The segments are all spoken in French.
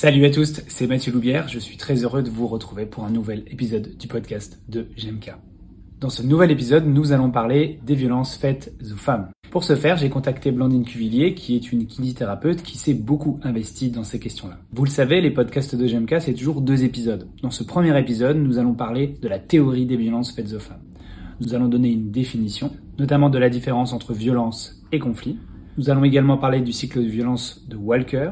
Salut à tous, c'est Mathieu Loubière. Je suis très heureux de vous retrouver pour un nouvel épisode du podcast de GMK. Dans ce nouvel épisode, nous allons parler des violences faites aux femmes. Pour ce faire, j'ai contacté Blandine Cuvillier, qui est une kinésithérapeute qui s'est beaucoup investie dans ces questions-là. Vous le savez, les podcasts de GMK, c'est toujours deux épisodes. Dans ce premier épisode, nous allons parler de la théorie des violences faites aux femmes. Nous allons donner une définition, notamment de la différence entre violence et conflit. Nous allons également parler du cycle de violence de Walker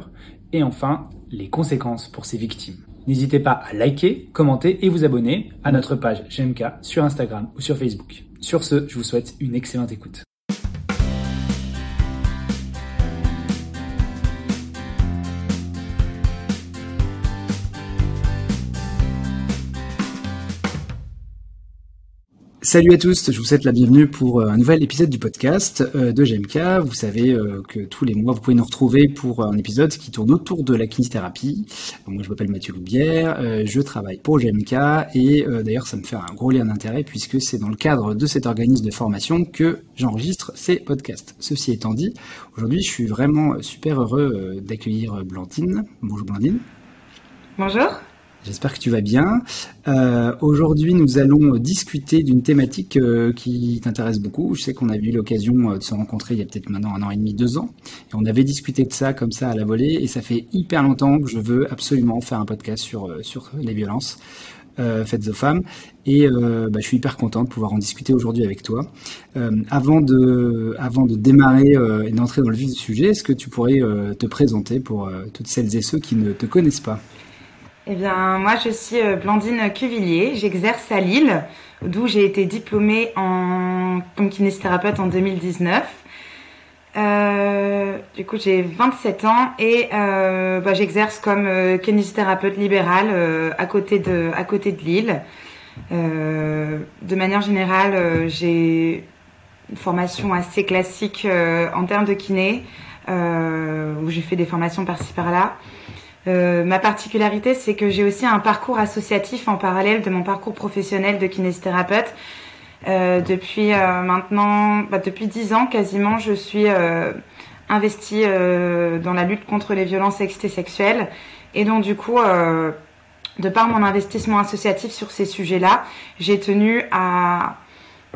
et enfin les conséquences pour ces victimes. N'hésitez pas à liker, commenter et vous abonner à notre page GMK sur Instagram ou sur Facebook. Sur ce, je vous souhaite une excellente écoute. Salut à tous, je vous souhaite la bienvenue pour euh, un nouvel épisode du podcast euh, de GMK. Vous savez euh, que tous les mois, vous pouvez nous retrouver pour un épisode qui tourne autour de la kinésithérapie. Moi, je m'appelle Mathieu Loubière, je travaille pour GMK et d'ailleurs, ça me fait un gros lien d'intérêt puisque c'est dans le cadre de cet organisme de formation que j'enregistre ces podcasts. Ceci étant dit, aujourd'hui, je suis vraiment super heureux d'accueillir Blandine. Bonjour Blandine. Bonjour. J'espère que tu vas bien. Euh, Aujourd'hui, nous allons discuter d'une thématique euh, qui t'intéresse beaucoup. Je sais qu'on a eu l'occasion euh, de se rencontrer il y a peut-être maintenant un an et demi, deux ans. Et on avait discuté de ça comme ça à la volée. Et ça fait hyper longtemps que je veux absolument faire un podcast sur, euh, sur les violences faites aux femmes. Et bah, je suis hyper content de pouvoir en discuter aujourd'hui avec toi. avant, de, avant de démarrer et d'entrer dans le vif du sujet, est-ce que tu pourrais te présenter pour toutes celles et ceux qui ne te connaissent pas? Eh bien, moi, je suis euh, Blandine Cuvillier. J'exerce à Lille, d'où j'ai été diplômée en comme kinésithérapeute en 2019. Euh, du coup, j'ai 27 ans et euh, bah, j'exerce comme kinésithérapeute libérale euh, à côté de à côté de Lille. de manière générale, j'ai une formation assez classique en termes de kiné, où j'ai fait des formations par-ci par-là. Euh, ma particularité, c'est que j'ai aussi un parcours associatif en parallèle de mon parcours professionnel de kinésithérapeute. Euh, depuis euh, maintenant, bah, depuis dix ans quasiment, je suis investie dans la lutte contre les violences sexuelles sexuelles. Et donc du coup, de par mon investissement associatif sur ces sujets-là, j'ai tenu à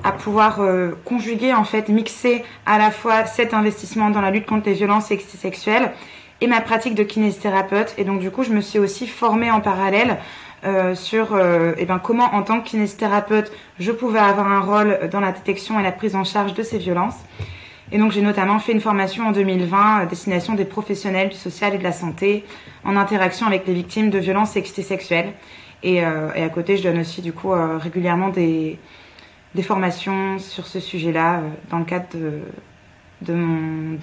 à pouvoir conjuguer en fait mixer à la fois cet investissement dans la lutte contre les violences sexuelles et ma pratique de kinésithérapeute. Et donc du coup, je me suis aussi formée en parallèle euh, sur euh, eh ben, comment en tant que kinésithérapeute, je pouvais avoir un rôle dans la détection et la prise en charge de ces violences. Et donc j'ai notamment fait une formation en 2020 à destination des professionnels du social et de la santé en interaction avec les victimes de violences sexuelles. Et, euh, et à côté, je donne aussi du coup euh, régulièrement des, formations sur ce sujet-là euh, dans le cadre de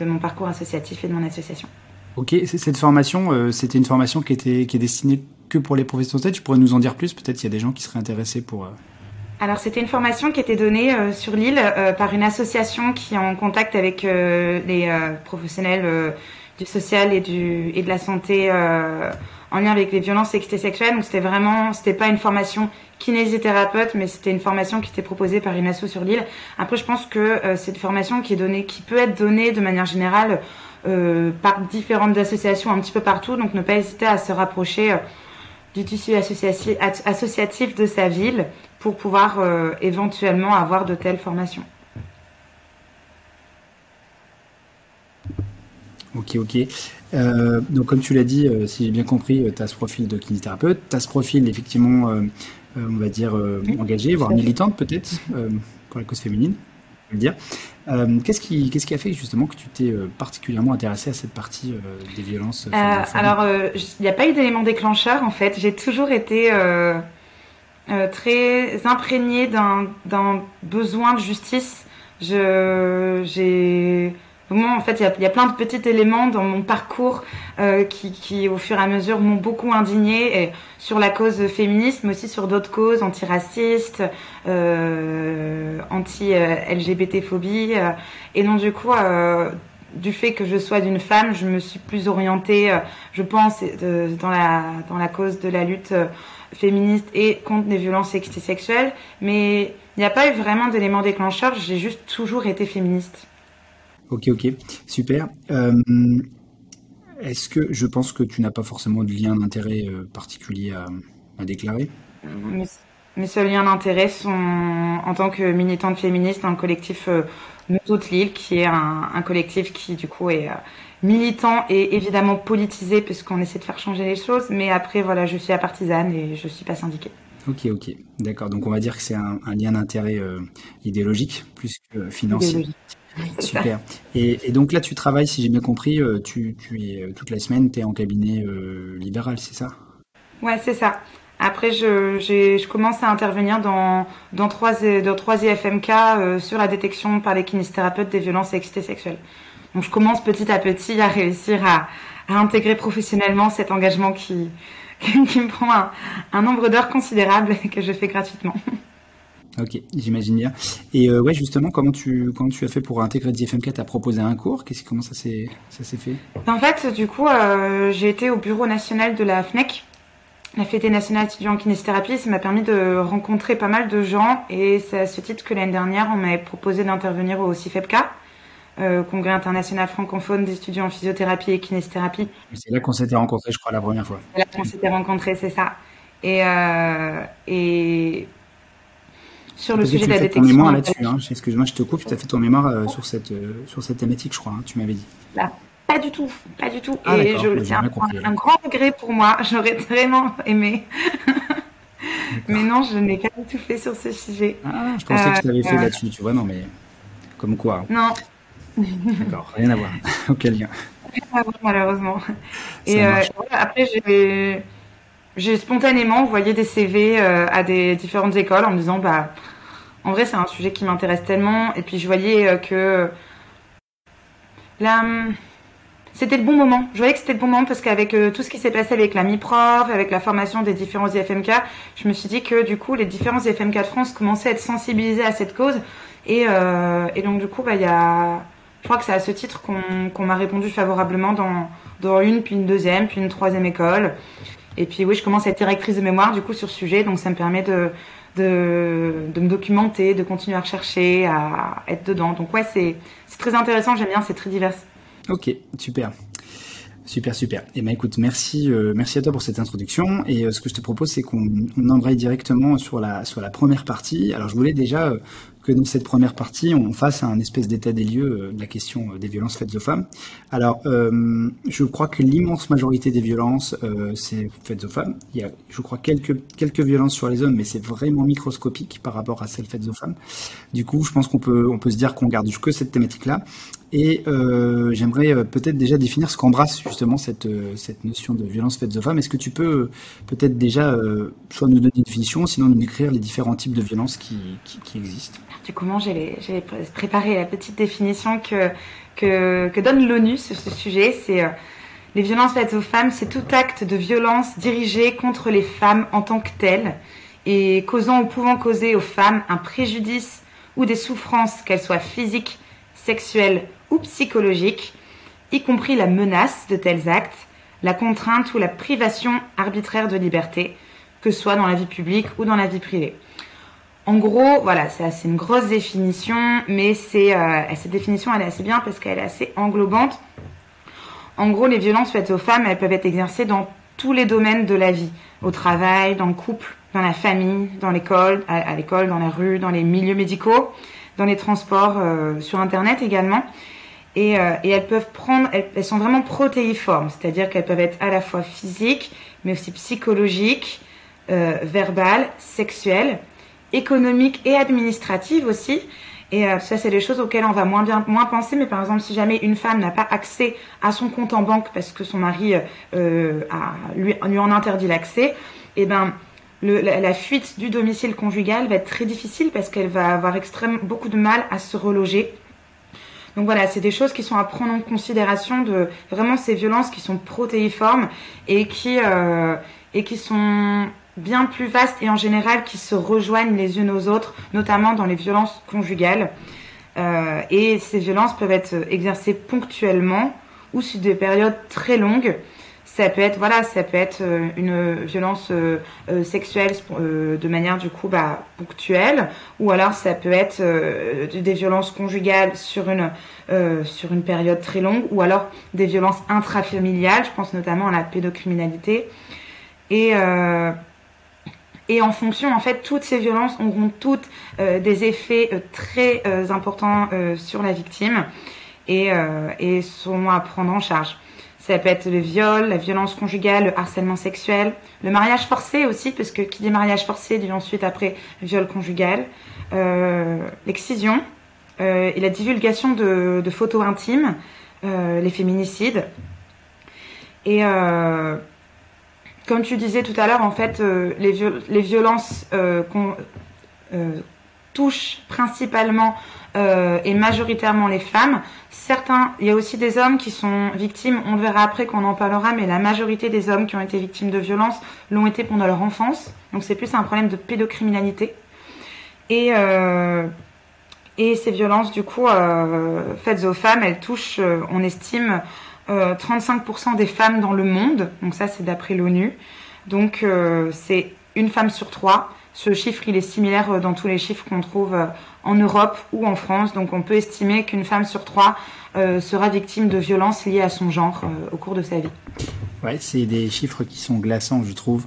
mon parcours associatif et de mon association. Ok, cette formation, euh, c'était une formation qui était qui est destinée que pour les professionnels. Tu pourrais nous en dire plus? Peut-être qu'il y a des gens qui seraient intéressés pour. Euh, Alors c'était une formation qui était donnée euh, sur l'île par une association qui est en contact avec les professionnels du social et du et de la santé en lien avec les violences sexuelles. Donc c'était vraiment, c'était pas une formation kinésithérapeute, mais c'était une formation qui était proposée par une asso sur l'île. Après, je pense que c'est une formation qui est donnée, qui peut être donnée de manière générale euh, par différentes associations un petit peu partout. Donc ne pas hésiter à se rapprocher euh, du tissu associatif, associatif de sa ville pour pouvoir euh, éventuellement avoir de telles formations. Ok, ok. Euh, donc comme tu l'as dit, si j'ai bien compris, tu as ce profil de kinésithérapeute, tu as ce profil effectivement, on va dire, engagé, voire militante peut-être, pour la cause féminine, dire. Euh, qu'est-ce qui, qu'est-ce qui a fait justement que tu t'es euh, particulièrement intéressée à cette partie euh, des violences Alors, il n'y a pas eu d'élément déclencheur en fait. J'ai toujours été très imprégnée d'un, d'un besoin de justice. Je, j'ai en fait, il y, a, plein de petits éléments dans mon parcours euh, qui, au fur et à mesure, m'ont beaucoup indignée sur la cause féministe, mais aussi sur d'autres causes antiracistes, euh, anti-LGBT-phobie. Euh, et donc, du coup, euh, du fait que je sois d'une femme, je me suis plus orientée, je pense, dans, la, dans la cause de la lutte féministe et contre les violences sexuelles. Mais il n'y a pas eu vraiment d'élément déclencheur, j'ai juste toujours été féministe. Ok, ok, super. Euh, Est-ce que je pense que tu n'as pas forcément de lien d'intérêt particulier à, déclarer? Mes, seuls liens d'intérêt sont en tant que militante féministe dans le collectif Nous Toutes Lille, qui est un, collectif qui du coup est militant et évidemment politisé puisqu'on essaie de faire changer les choses. Mais après, voilà, je suis à partisane et je suis pas syndiquée. Ok, ok, d'accord. Donc on va dire que c'est un, lien d'intérêt euh, idéologique plus que financier. Super. Et, donc là, tu travailles, si j'ai bien compris, euh, tu, es euh, toute la semaine, tu es en cabinet libéral, c'est ça? Ouais, c'est ça. Après, je, je, commence à intervenir dans, dans, trois, dans trois IFMK sur la détection par les kinésithérapeutes des violences et excités sexuelles. Donc je commence petit à petit à réussir à, à intégrer professionnellement cet engagement qui, qui me prend un, nombre d'heures considérable et que je fais gratuitement. Ok, j'imagine bien. Et euh, ouais, justement, comment tu, comment tu as fait pour intégrer DFMK Tu as proposé un cours? Qu'est-ce, Comment ça s'est, ça s'est fait? En fait, du coup, euh, j'ai été au bureau national de la FNEC, la Fédération nationale étudiant en kinésithérapie. Ça m'a permis de rencontrer pas mal de gens et c'est à ce titre que l'année dernière, on m'avait proposé d'intervenir au CIFEPK. Euh, congrès international francophone d'étudiants en physiothérapie et kinésithérapie. C'est là qu'on s'était rencontrés, je crois, la première fois. C'est là qu'on s'était rencontrés, c'est ça. Et, euh, et sur le sujet de la détection. ton mémoire là-dessus, hein. excuse-moi, je te coupe, tu as fait ton mémoire euh, sur, cette, sur cette thématique, je crois, hein, tu m'avais dit. Là. Pas du tout, pas du tout. Ah, et je le tiens, un, grand regret pour moi, j'aurais vraiment aimé. mais non, je n'ai pas du tout fait sur ce sujet. Ah, je pensais que tu l'avais fait là-dessus, tu vois, non, mais comme quoi. Non, D'accord, rien à voir. Aucun lien. Rien à voir, malheureusement. Et euh, après, j'ai spontanément envoyé des CV euh, à des différentes écoles en me disant, bah, en vrai, c'est un sujet qui m'intéresse tellement. Et puis, je voyais euh, que là, c'était le bon moment. Je voyais que c'était le bon moment parce qu'avec tout ce qui s'est passé avec la MIPROF, avec la formation des différents IFMK, je me suis dit que du coup, les différents IFMK de France commençaient à être sensibilisés à cette cause. Et, et donc, du coup, bah, y a je crois que c'est à ce titre qu'on m'a répondu favorablement dans, dans une, puis une deuxième, puis une troisième école. Et puis oui, je commence à être directrice de mémoire du coup sur ce sujet, donc ça me permet de, de, de me documenter, de continuer à rechercher, à être dedans. Donc ouais, c'est très intéressant, j'aime bien, c'est très divers. Ok, super. Super, super. Eh ben écoute, merci, euh, merci à toi pour cette introduction. Et euh, ce que je te propose, c'est qu'on embraye directement sur la la première partie. Alors je voulais déjà euh, que dans cette première partie, on fasse un espèce d'état des lieux euh, de la question euh, des violences faites aux femmes. Alors, euh, je crois que l'immense majorité des violences, c'est faites aux femmes. Il y a, je crois, quelques, quelques violences sur les hommes, mais c'est vraiment microscopique par rapport à celles faites aux femmes. Du coup, je pense qu'on peut, on peut se dire qu'on garde que cette thématique-là. Et euh, j'aimerais euh, peut-être déjà définir ce qu'embrasse justement cette, euh, cette notion de violence faite aux femmes. Est-ce que tu peux peut-être déjà soit nous donner une définition, sinon nous décrire les différents types de violences qui, qui, existent? Du coup, j'ai préparé la petite définition que, donne l'ONU sur ce sujet. C'est les violences faites aux femmes, c'est tout acte de violence dirigé contre les femmes en tant que telles et causant ou pouvant causer aux femmes un préjudice ou des souffrances, qu'elles soient physiques, sexuelles ou psychologique, y compris la menace de tels actes, la contrainte ou la privation arbitraire de liberté, que ce soit dans la vie publique ou dans la vie privée. En gros, voilà, c'est une grosse définition, mais c'est euh, cette définition elle est assez bien parce qu'elle est assez englobante. En gros, les violences faites aux femmes, elles peuvent être exercées dans tous les domaines de la vie, au travail, dans le couple, dans la famille, dans l'école, à, l'école, dans la rue, dans les milieux médicaux, dans les transports, euh, sur Internet également. Euh, et, elles peuvent prendre, elles, sont vraiment protéiformes, c'est-à-dire qu'elles peuvent être à la fois physiques, mais aussi psychologiques, euh, verbales, sexuelles, économiques et administratives aussi. Et euh, ça, c'est des choses auxquelles on va moins bien moins penser. Mais par exemple, si jamais une femme n'a pas accès à son compte en banque parce que son mari euh, a, lui, lui en interdit l'accès, eh ben le, la, la, fuite du domicile conjugal va être très difficile parce qu'elle va avoir extrêmement beaucoup de mal à se reloger donc voilà, c'est des choses qui sont à prendre en considération de vraiment ces violences qui sont protéiformes et qui, euh, et qui sont bien plus vastes et en général qui se rejoignent les unes aux autres, notamment dans les violences conjugales. Euh, et ces violences peuvent être exercées ponctuellement ou sur des périodes très longues. ça peut être voilà, ça peut être une violence sexuelle de manière du coup bah, ponctuelle, ou alors ça peut être des violences conjugales sur une sur une période très longue, ou alors des violences intrafamiliales. Je pense notamment à la pédocriminalité et et en fonction, en fait, toutes ces violences auront toutes euh, des effets euh, très euh, importants sur la victime et, et seront à prendre en charge. Ça peut être le viol, la violence conjugale, le harcèlement sexuel, le mariage forcé aussi, parce que qui dit mariage forcé dit ensuite après viol conjugal, l'excision et la divulgation de, de photos intimes, les féminicides. Et comme tu disais tout à l'heure, en fait, euh, les, violences euh, euh, touchent principalement et majoritairement les femmes. Certains, il y a aussi des hommes qui sont victimes, on le verra après qu'on en parlera, mais la majorité des hommes qui ont été victimes de violences l'ont été pendant leur enfance. Donc c'est plus un problème de pédocriminalité. Et ces violences, du coup, faites aux femmes, elles touchent, on estime, 35% euh, des femmes dans le monde, donc ça c'est d'après l'ONU. Donc euh, c'est une femme sur trois. Ce chiffre, il est similaire euh, dans tous les chiffres qu'on trouve en Europe ou en France. Donc on peut estimer qu'une femme sur trois sera victime de violences liées à son genre au cours de sa vie. Ouais, c'est des chiffres qui sont glaçants, je trouve.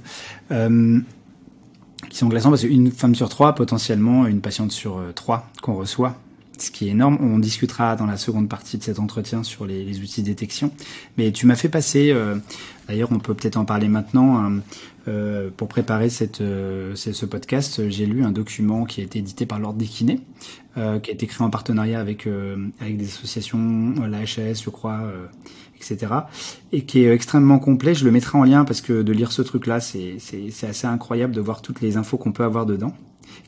qui sont glaçants parce qu'une femme sur trois, potentiellement une patiente sur trois qu'on reçoit, ce qui est énorme. On discutera dans la seconde partie de cet entretien sur les, outils de détection. Mais tu m'as fait passer, euh, d'ailleurs on peut peut-être en parler maintenant, euh, pour préparer cette, euh, ce podcast, j'ai lu un document qui a été édité par l'Ordre des kinés, qui a été créé en partenariat avec, avec des associations, la HAS je crois, etc. Et qui est extrêmement complet. Je le mettrai en lien parce que de lire ce truc-là, c'est assez incroyable de voir toutes les infos qu'on peut avoir dedans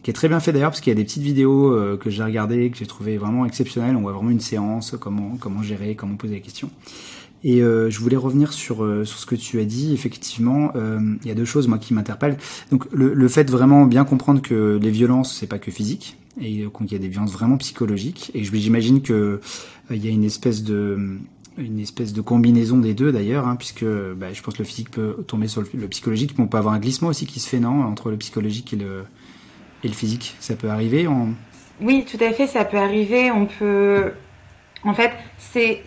qui est très bien fait d'ailleurs parce qu'il y a des petites vidéos euh, que j'ai regardées que j'ai trouvé vraiment exceptionnelles. On voit vraiment une séance, comment comment gérer, comment poser la question. Et euh, je voulais revenir sur euh, sur ce que tu as dit. Effectivement, il y a deux choses moi qui m'interpellent. Donc le, fait vraiment bien comprendre que les violences c'est pas que physique et qu'il y a des violences vraiment psychologiques. Et j'imagine que il y a une espèce de une espèce de combinaison des deux d'ailleurs, hein, puisque bah, je pense que le physique peut tomber sur le, le, psychologique, mais on peut avoir un glissement aussi qui se fait, non, entre le psychologique et le, et le physique Ça peut arriver. Oui, tout à fait, ça peut arriver. On peut. En fait, c'est.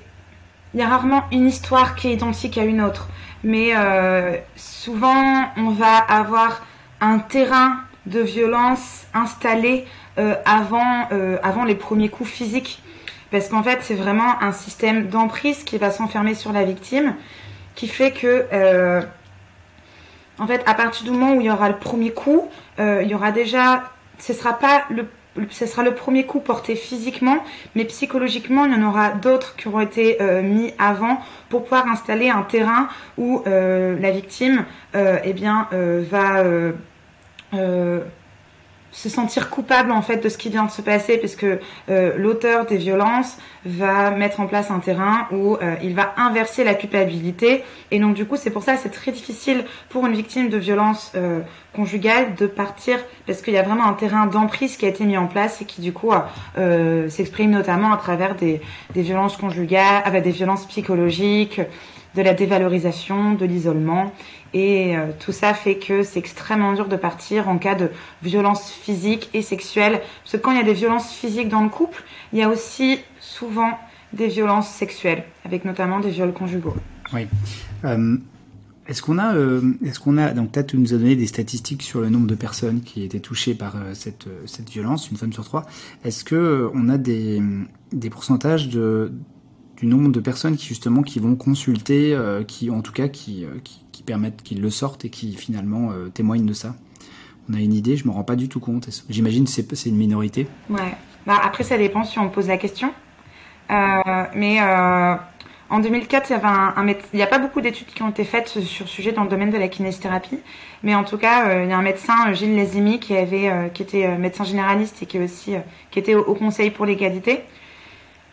Il y a rarement une histoire qui est identique à une autre. Mais euh, souvent, on va avoir un terrain de violence installé euh, avant, euh, avant les premiers coups physiques. Parce qu'en fait, c'est vraiment un système d'emprise qui va s'enfermer sur la victime, qui fait que, en fait, à partir du moment où il y aura le premier coup, il y aura déjà ce sera pas le premier coup porté physiquement, mais psychologiquement, il y en aura d'autres qui auront été euh, mis avant pour pouvoir installer un terrain où euh, la victime euh, eh bien, va se sentir coupable en fait de ce qui vient de se passer parce que euh, l'auteur des violences va mettre en place un terrain où euh, il va inverser la culpabilité et donc du coup c'est pour ça c'est très difficile pour une victime de violence euh, conjugale de partir parce qu'il y a vraiment un terrain d'emprise qui a été mis en place et qui du coup s'exprime notamment à travers des, des violences conjugales avec des violences psychologiques de la dévalorisation, de l'isolement. Et euh, tout ça fait que c'est extrêmement dur de partir en cas de violence physique et sexuelle. Parce que quand il y a des violences physiques dans le couple, il y a aussi souvent des violences sexuelles, avec notamment des viols conjugaux. Oui. Euh, est-ce qu'on a, euh, est-ce qu'on a, donc tu nous as donné des statistiques sur le nombre de personnes qui étaient touchées par cette, cette violence, une femme sur trois. Est-ce que on a des, des pourcentages de, du nombre de personnes qui justement qui vont consulter, euh, qui en tout cas qui, euh, qui, permettent qu'ils le sortent et qui finalement euh, témoignent de ça. On a une idée, je me rends pas du tout compte. J'imagine que c'est une minorité. Ouais. Bah, après ça dépend si on pose la question. mais en 2004, il y un, il n'y a pas beaucoup d'études qui ont été faites sur ce sujet dans le domaine de la kinésithérapie, mais en tout cas, il y a un médecin, Gilles Lezimi, qui avait, qui était médecin généraliste et qui aussi, qui était au Conseil pour l'égalité,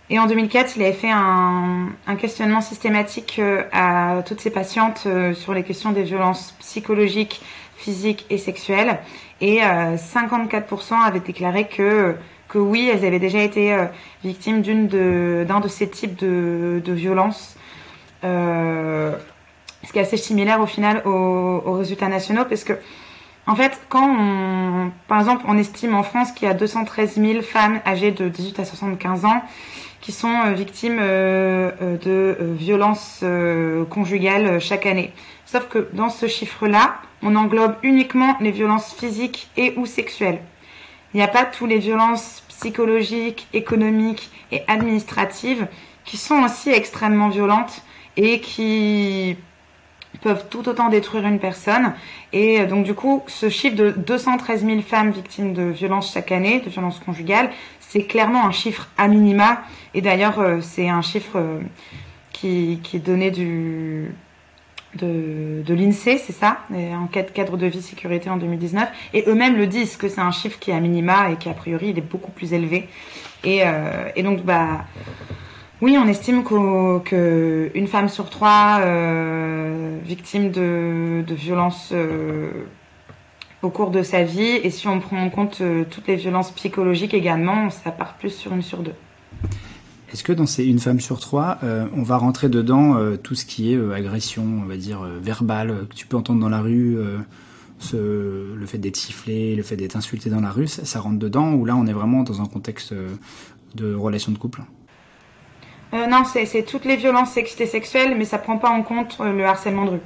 et en 2004, il avait fait un, questionnement systématique euh, à toutes ses patientes euh, sur les questions des violences psychologiques, physiques et sexuelles. Et 54% euh, avaient déclaré que, que oui, elles avaient déjà été victimes d'une de, d'un de ces types de, de violences. ce qui est assez similaire au final aux, aux résultats nationaux, parce que en fait, quand on, par exemple, on estime en France qu'il y a 213 000 femmes âgées de 18 à 75 ans qui sont euh, victimes euh, euh, de violences conjugales chaque année. Sauf que dans ce chiffre-là, on englobe uniquement les violences physiques et ou sexuelles. Il n'y a pas tous les violences psychologiques, économiques et administratives qui sont aussi extrêmement violentes et qui peuvent tout autant détruire une personne. Et euh, donc du coup, ce chiffre de 213 000 femmes victimes de violences chaque année, de violences conjugales, c'est clairement un chiffre à minima. Et d'ailleurs, euh, c'est un chiffre euh, qui, qui, est donné du, de, de l'INSEE, c'est ça, en cadre de vie sécurité en 2019. Et eux-mêmes le disent que c'est un chiffre qui est à minima et qui a priori il est beaucoup plus élevé. Et, et donc bah oui, on estime qu'une femme sur trois euh, victime de, violences euh, au cours de sa vie, et si on prend en compte euh, toutes les violences psychologiques également, ça part plus sur une sur deux. Est-ce que dans ces une femme sur trois, on va rentrer dedans tout ce qui est agression, on va dire verbale, que tu peux entendre dans la rue, le fait d'être sifflé, le fait d'être insulté dans la rue, ça, rentre dedans, ou là on est vraiment dans un contexte de relation de couple? Euh, non, c'est toutes les violences sexuelles, mais ça prend pas en compte euh, le harcèlement de rue.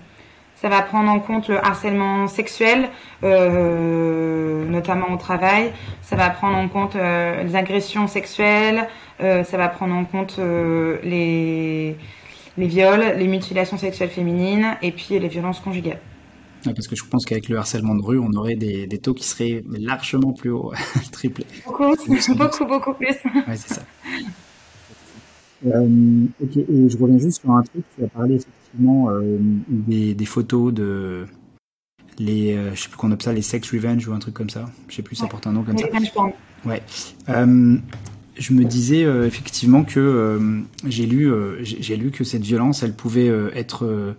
Ça va prendre en compte le harcèlement sexuel, euh, notamment au travail. Ça va prendre en compte les agressions sexuelles. ça va prendre en compte les, les viols, les mutilations sexuelles féminines et puis les violences conjugales. parce que je pense qu'avec le harcèlement de rue, on aurait des, des taux qui seraient largement plus hauts, triplés. Beaucoup, beaucoup, beaucoup plus. Ouais, c'est ça. Euh, ok, et je reviens juste sur un truc. Tu as parlé effectivement euh, des, des, photos de les, euh, je sais plus qu'on appelle ça, les sex revenge ou un truc comme ça. Je sais plus, ça porte un nom comme ça. Ouais. Euh, je me disais euh, effectivement que euh, j'ai lu, j'ai lu que cette violence, elle pouvait être,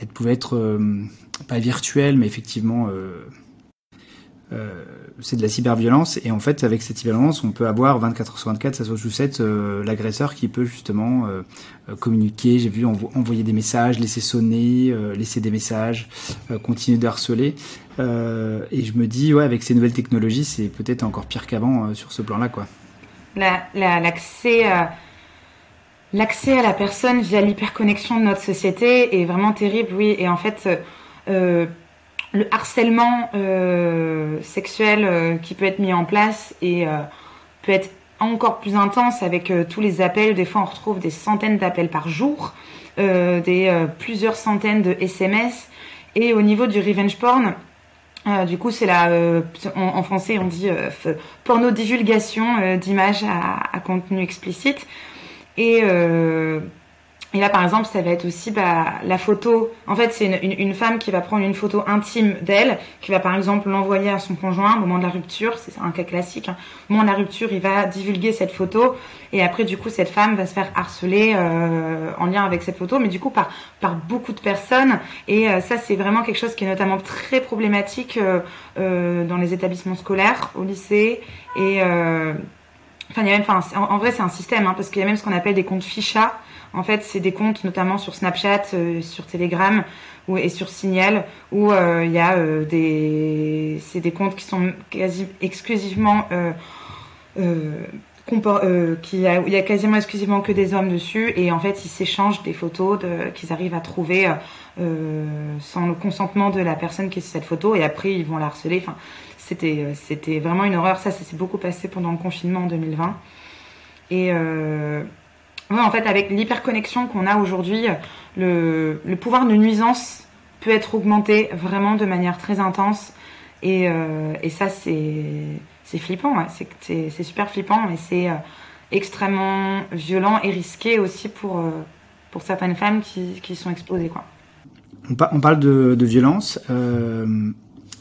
elle pouvait être pas virtuelle, mais effectivement euh, c'est de la cyberviolence et en fait avec cette cyberviolence on peut avoir 24 heures sur 24 ça soit 7 euh, l'agresseur qui peut justement euh, communiquer. J'ai vu envoyer des messages laisser sonner laisser des messages continuer de harceler. Et je me dis ouais avec ces nouvelles technologies c'est peut-être encore pire qu'avant sur ce plan là quoi l'accès l'accès à la personne via l'hyperconnexion de notre société est vraiment terrible oui. Et en fait le harcèlement euh, sexuel euh, qui peut être mis en place et euh, peut être encore plus intense avec tous les appels. Des fois, on retrouve des centaines d'appels par jour, des plusieurs centaines de SMS. Et au niveau du revenge porn, du coup, c'est la, en, français, on dit porno divulgation d'images à, à, contenu explicite. Et et là, par exemple, ça va être aussi bah, la photo. En fait, c'est une, femme qui va prendre une photo intime d'elle, qui va par exemple l'envoyer à son conjoint au moment de la rupture. C'est un cas classique. Hein. Au moment de la rupture, il va divulguer cette photo. Et après, du coup, cette femme va se faire harceler euh, en lien avec cette photo, mais du coup par, beaucoup de personnes. Et euh, ça, c'est vraiment quelque chose qui est notamment très problématique euh, dans les établissements scolaires, au lycée. Et... Enfin, il y a même, en, vrai, c'est un système, hein, parce qu'il y a même ce qu'on appelle des comptes ficha, en fait, c'est des comptes notamment sur Snapchat, euh, sur Telegram ou, et sur Signal où euh, il y a euh, des c'est des comptes qui sont quasi exclusivement qui il y a quasiment exclusivement que des hommes dessus et en fait ils s'échangent des photos qu'ils arrivent à trouver sans le consentement de la personne qui est sur cette photo et après ils vont la harceler. Enfin, c'était c'était vraiment une horreur. Ça, ça s'est beaucoup passé pendant le confinement en 2020 et en fait, avec l'hyperconnexion qu'on a aujourd'hui, le, le, pouvoir de nuisance peut être augmenté vraiment de manière très intense. Et, euh, ça, c'est flippant, c'est super flippant, mais c'est euh, extrêmement violent et risqué aussi pour, euh, certaines femmes qui, sont exposées. On, parle de, violence. Euh,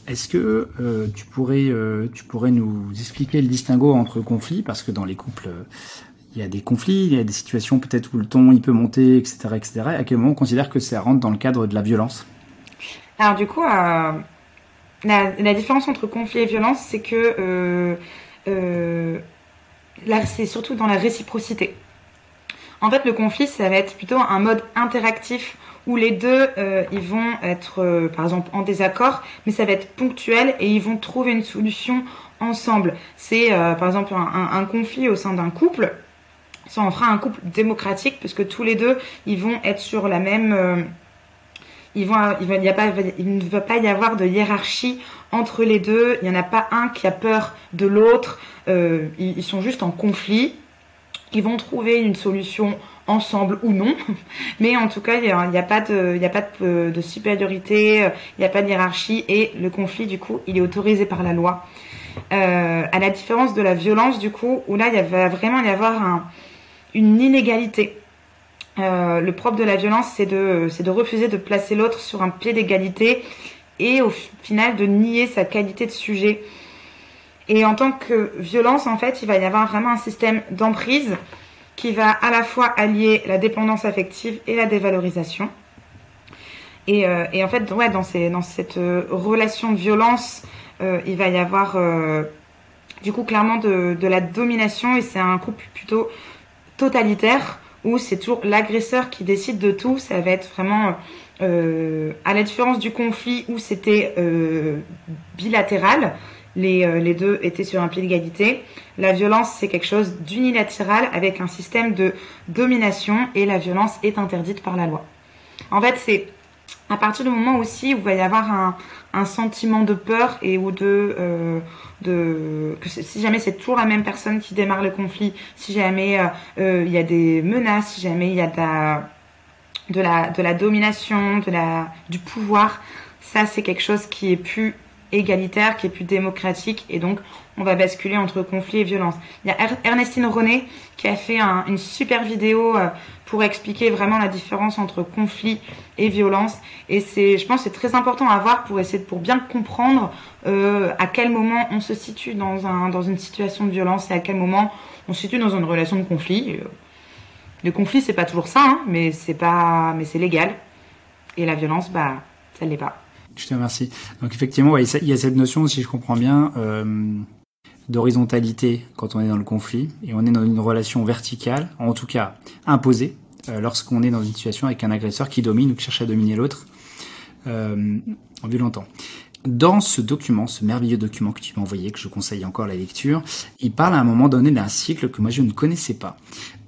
Est-ce que euh, tu, pourrais, euh, tu pourrais nous expliquer le distinguo entre conflits? Parce que dans les couples il y a des conflits, il y a des situations peut-être où le ton il peut monter, etc., etc. À quel moment on considère que ça rentre dans le cadre de la violence? Alors du coup, euh, la, différence entre conflit et violence, c'est que euh, euh, là, c'est surtout dans la réciprocité. En fait, le conflit, ça va être plutôt un mode interactif où les deux ils vont être par exemple en désaccord, mais ça va être ponctuel et ils vont trouver une solution ensemble. C'est par exemple un, conflit au sein d'un couple. Ça en fera un couple démocratique puisque tous les deux ils vont être sur la même il, vont, il, il, a pas, il ne va pas y avoir de hiérarchie entre les deux. Il n'y en a pas un qui a peur de l'autre. Euh, ils, sont juste en conflit. Ils vont trouver une solution ensemble ou non. Mais en tout cas, il n'y a, pas, de, il a pas de, de supériorité, il n'y a pas de hiérarchie. Et le conflit, du coup, il est autorisé par la loi. Euh, à la différence de la violence, du coup, où là, il va vraiment y avoir un, une inégalité. Euh, le propre de la violence, c'est de, refuser de placer l'autre sur un pied d'égalité et au final de nier sa qualité de sujet. Et en tant que violence, en fait, il va y avoir vraiment un système d'emprise qui va à la fois allier la dépendance affective et la dévalorisation. Et, euh, en fait, ouais, dans cette euh, relation de violence, il va y avoir du coup clairement de, de la domination et c'est un couple plutôt totalitaire où c'est toujours l'agresseur qui décide de tout. Ça va être vraiment, euh, à la différence du conflit où c'était euh, bilatéral, les, euh, les, deux étaient sur un pied d'égalité. La violence, c'est quelque chose d'unilatéral avec un système de domination et la violence est interdite par la loi. En fait, c'est à partir du moment aussi où il va y avoir un, sentiment de peur et ou de, euh, de que si jamais c'est toujours la même personne qui démarre le conflit, si jamais euh, euh, il y a des menaces, si jamais il y a de la domination, de la, du pouvoir, ça c'est quelque chose qui est plus égalitaire, qui est plus démocratique, et donc on va basculer entre conflit et violence. Il y a Ernestine René qui a fait une super vidéo euh, pour expliquer vraiment la différence entre conflit et violence, et c'est, je pense, c'est très important à voir pour essayer, pour bien comprendre euh, à quel moment on se situe dans un, dans une situation de violence et à quel moment on se situe dans une relation de conflit. Euh, le conflit, c'est pas toujours ça, hein, mais c'est pas, mais c'est légal, et la violence, bah, ça l'est pas. Je te remercie. Donc effectivement, il y a cette notion, si je comprends bien, euh, d'horizontalité quand on est dans le conflit et on est dans une relation verticale, en tout cas imposée, euh, lorsqu'on est dans une situation avec un agresseur qui domine ou qui cherche à dominer l'autre euh, violentant. Dans ce document, ce merveilleux document que tu m'as envoyé, que je conseille encore la lecture, il parle à un moment donné d'un cycle que moi je ne connaissais pas.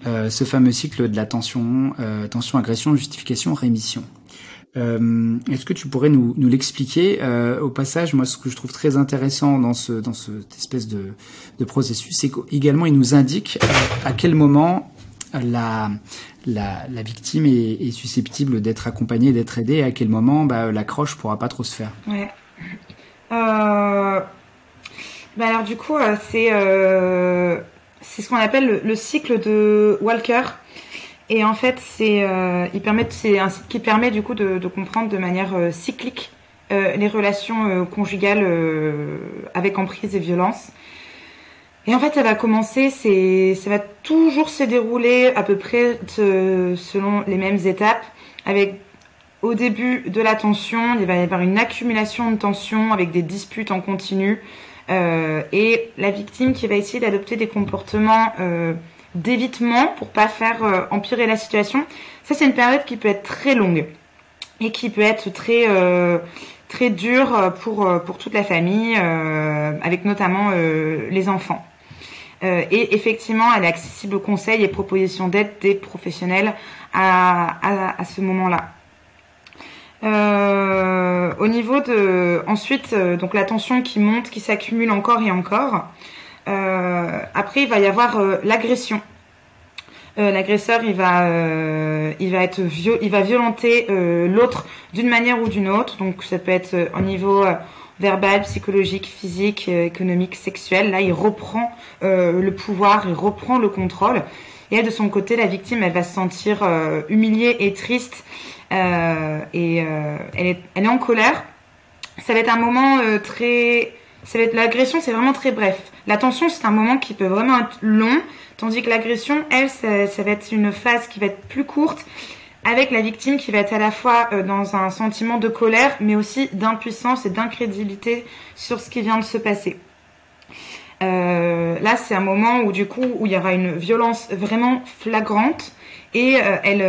Euh, ce fameux cycle de la tension, tension, agression, justification, rémission. Euh, Est-ce que tu pourrais nous, nous l'expliquer euh, Au passage, moi, ce que je trouve très intéressant dans ce dans cette espèce de, de processus, c'est qu'également, il nous indique euh, à quel moment la la, la victime est, est susceptible d'être accompagnée, d'être aidée, et à quel moment bah, l'accroche pourra pas trop se faire. Ouais. Euh... Bah alors du coup, euh, c'est euh... c'est ce qu'on appelle le, le, cycle de Walker. Et en fait, c'est euh, un site qui permet du coup de, de comprendre de manière euh, cyclique euh, les relations euh, conjugales euh, avec emprise et violence. Et en fait, ça va commencer, ça va toujours se dérouler à peu près selon les mêmes étapes, avec au début de la tension, il va y avoir une accumulation de tension avec des disputes en continu, et la victime qui va essayer d'adopter des comportements d'évitement pour pas faire euh, empirer la situation. Ça, c'est une période qui peut être très longue et qui peut être très euh, très dure pour euh, pour toute la famille, avec notamment les enfants. et effectivement, elle est accessible aux conseils et propositions d'aide des professionnels à, à, à ce moment-là. Euh, au niveau de ensuite donc la tension qui monte, qui s'accumule encore et encore. Euh, après, il va y avoir euh, l'agression. Euh, l'agresseur, il va, il va être il va violenter l'autre d'une manière ou d'une autre. Donc, ça peut être au niveau verbal, psychologique, physique, économique, sexuel. Là, il reprend le pouvoir, il reprend le contrôle. Et elle, de son côté, la victime, elle va se sentir humiliée et triste. et elle, est, elle est en colère. Ça va être un moment très l'agression, c'est vraiment très bref. La tension, c'est un moment qui peut vraiment être long, tandis que l'agression, elle, ça, va être une phase qui va être plus courte, avec la victime qui va être à la fois euh, dans un sentiment de colère, mais aussi d'impuissance et d'incrédulité sur ce qui vient de se passer. Euh, là, c'est un moment où du coup, où il y aura une violence vraiment flagrante et euh, elle,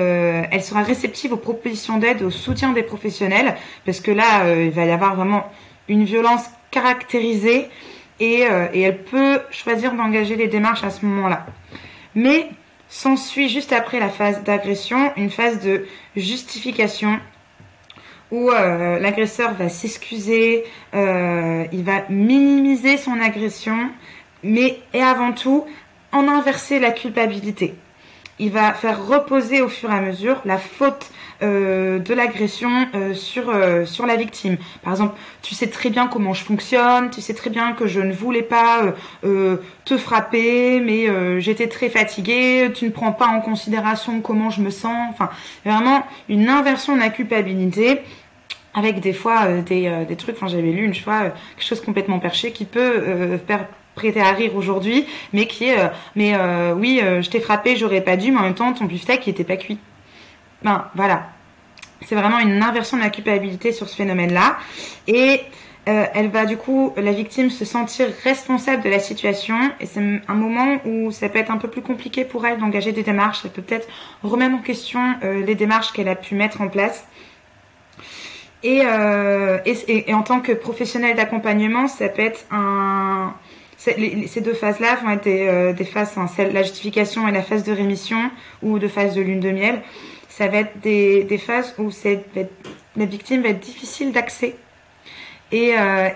elle sera réceptive aux propositions d'aide, au soutien des professionnels, parce que là, il va y avoir vraiment une violence caractérisée et, et elle peut choisir d'engager les démarches à ce moment-là. Mais s'ensuit juste après la phase d'agression une phase de justification où euh, l'agresseur va s'excuser, euh, il va minimiser son agression, mais et avant tout en inverser la culpabilité. Il va faire reposer au fur et à mesure la faute euh, de l'agression euh, sur euh, sur la victime. Par exemple, tu sais très bien comment je fonctionne, tu sais très bien que je ne voulais pas te frapper, mais j'étais très fatiguée, tu ne prends pas en considération comment je me sens. Enfin, vraiment une inversion de la culpabilité avec des fois des, des trucs, enfin j'avais lu une fois quelque chose complètement perché qui peut faire prêter à rire aujourd'hui, mais qui est, mais oui, je t'ai frappé, j'aurais pas dû, mais en même temps ton beefsteak il était pas cuit. Ben voilà, c'est vraiment une inversion de la culpabilité sur ce phénomène-là. Et euh, elle va du coup, la victime, se sentir responsable de la situation. Et c'est un moment où ça peut être un peu plus compliqué pour elle d'engager des démarches. Elle peut peut-être remettre en question euh, les démarches qu'elle a pu mettre en place. Et, euh, et, et, en tant que professionnel d'accompagnement, ça peut être un... ces deux phases-là vont être des, des phases, la justification et la phase de rémission ou de phase de lune de miel ça va être des, phases où la victime va être difficile d'accès. Et, euh,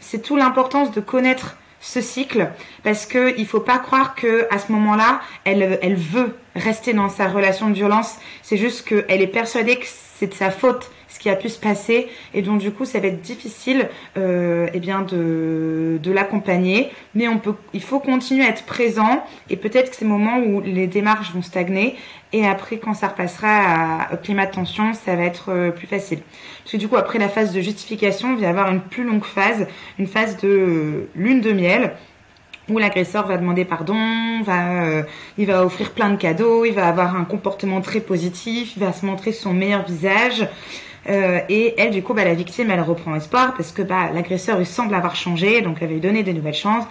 c'est tout l'importance de connaître ce cycle parce que il faut pas croire que à ce moment-là, elle, elle veut rester dans sa relation de violence. C'est juste qu'elle est persuadée que c'est de sa faute qui a pu se passer. Et donc du coup ça va être difficile euh, eh bien de, de l'accompagner. Mais on peut il faut continuer à être présent. Et peut-être que c'est le moment où les démarches vont stagner. Et après quand ça repassera au climat de tension ça va être euh, plus facile. Parce que du coup après la phase de justification il va y avoir une plus longue phase. Une phase de euh, lune de miel où l'agresseur va demander pardon, va, euh, il va offrir plein de cadeaux, il va avoir un comportement très positif, il va se montrer son meilleur visage. Euh, et elle, du coup, bah, la victime, elle reprend espoir parce que bah, l'agresseur, il semble avoir changé, donc elle va lui donner des nouvelles chances.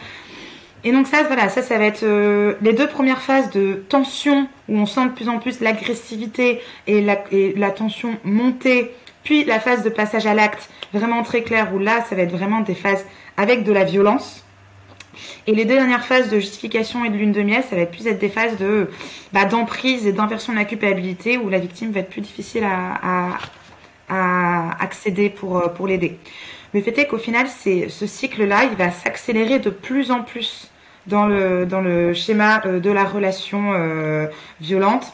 Et donc ça, voilà, ça, ça va être euh, les deux premières phases de tension où on sent de plus en plus l'agressivité et la, tension monter, puis la phase de passage à l'acte vraiment très claire où là, ça va être vraiment des phases avec de la violence. Et les deux dernières phases de justification et de lune de miel, ça va être plus être des phases de bah, d'emprise et d'inversion de la culpabilité où la victime va être plus difficile à, à accéder pour, euh, pour l'aider. Le fait est qu'au final, c'est ce cycle-là, il va s'accélérer de plus en plus dans le, dans le schéma euh, de la relation euh, violente,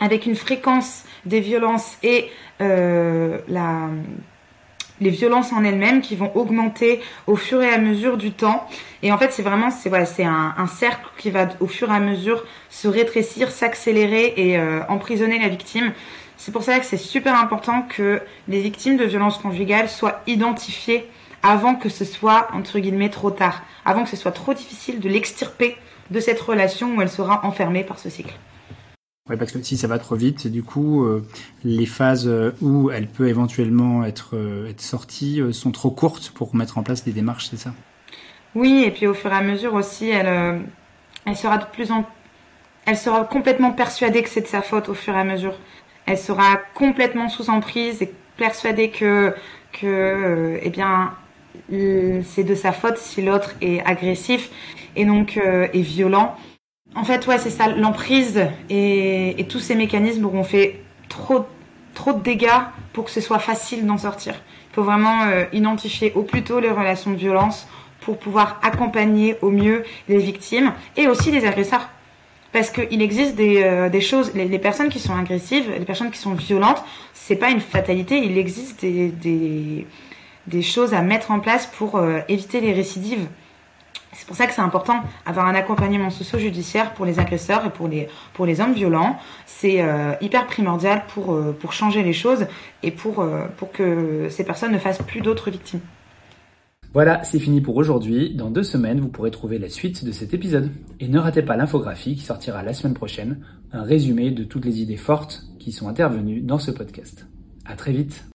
avec une fréquence des violences et la, les violences en elles-mêmes qui vont augmenter au fur et à mesure du temps. Et en fait, c'est vraiment, c'est c'est un, cercle qui va au fur et à mesure se rétrécir, s'accélérer et emprisonner la victime. C'est pour ça que c'est super important que les victimes de violences conjugales soient identifiées avant que ce soit, entre guillemets, trop tard, avant que ce soit trop difficile de l'extirper de cette relation où elle sera enfermée par ce cycle. Oui, parce que si ça va trop vite, du coup, euh, les phases où elle peut éventuellement être, euh, être sortie euh, sont trop courtes pour mettre en place des démarches, c'est ça? Oui, et puis au fur et à mesure aussi, elle, elle sera de plus en elle sera complètement persuadée que c'est de sa faute au fur et à mesure elle sera complètement sous emprise et persuadée que, que euh, eh bien, c'est de sa faute si l'autre est agressif et donc euh, est violent. En fait, ouais, c'est ça, l'emprise et, tous ces mécanismes auront fait trop, trop de dégâts pour que ce soit facile d'en sortir. Il faut vraiment euh, identifier au plus tôt les relations de violence pour pouvoir accompagner au mieux les victimes et aussi les agresseurs. Parce qu'il existe des, euh, choses, les, personnes qui sont agressives, les personnes qui sont violentes, c'est pas une fatalité, il existe des, choses à mettre en place pour euh, éviter les récidives. C'est pour ça que c'est important d'avoir un accompagnement socio-judiciaire pour les agresseurs et pour les, hommes violents. C'est euh, hyper primordial pour, changer les choses et pour que ces personnes ne fassent plus d'autres victimes. Voilà, c'est fini pour aujourd'hui. Dans deux semaines, vous pourrez trouver la suite de cet épisode. Et ne ratez pas l'infographie qui sortira la semaine prochaine, un résumé de toutes les idées fortes qui sont intervenues dans ce podcast. À très vite.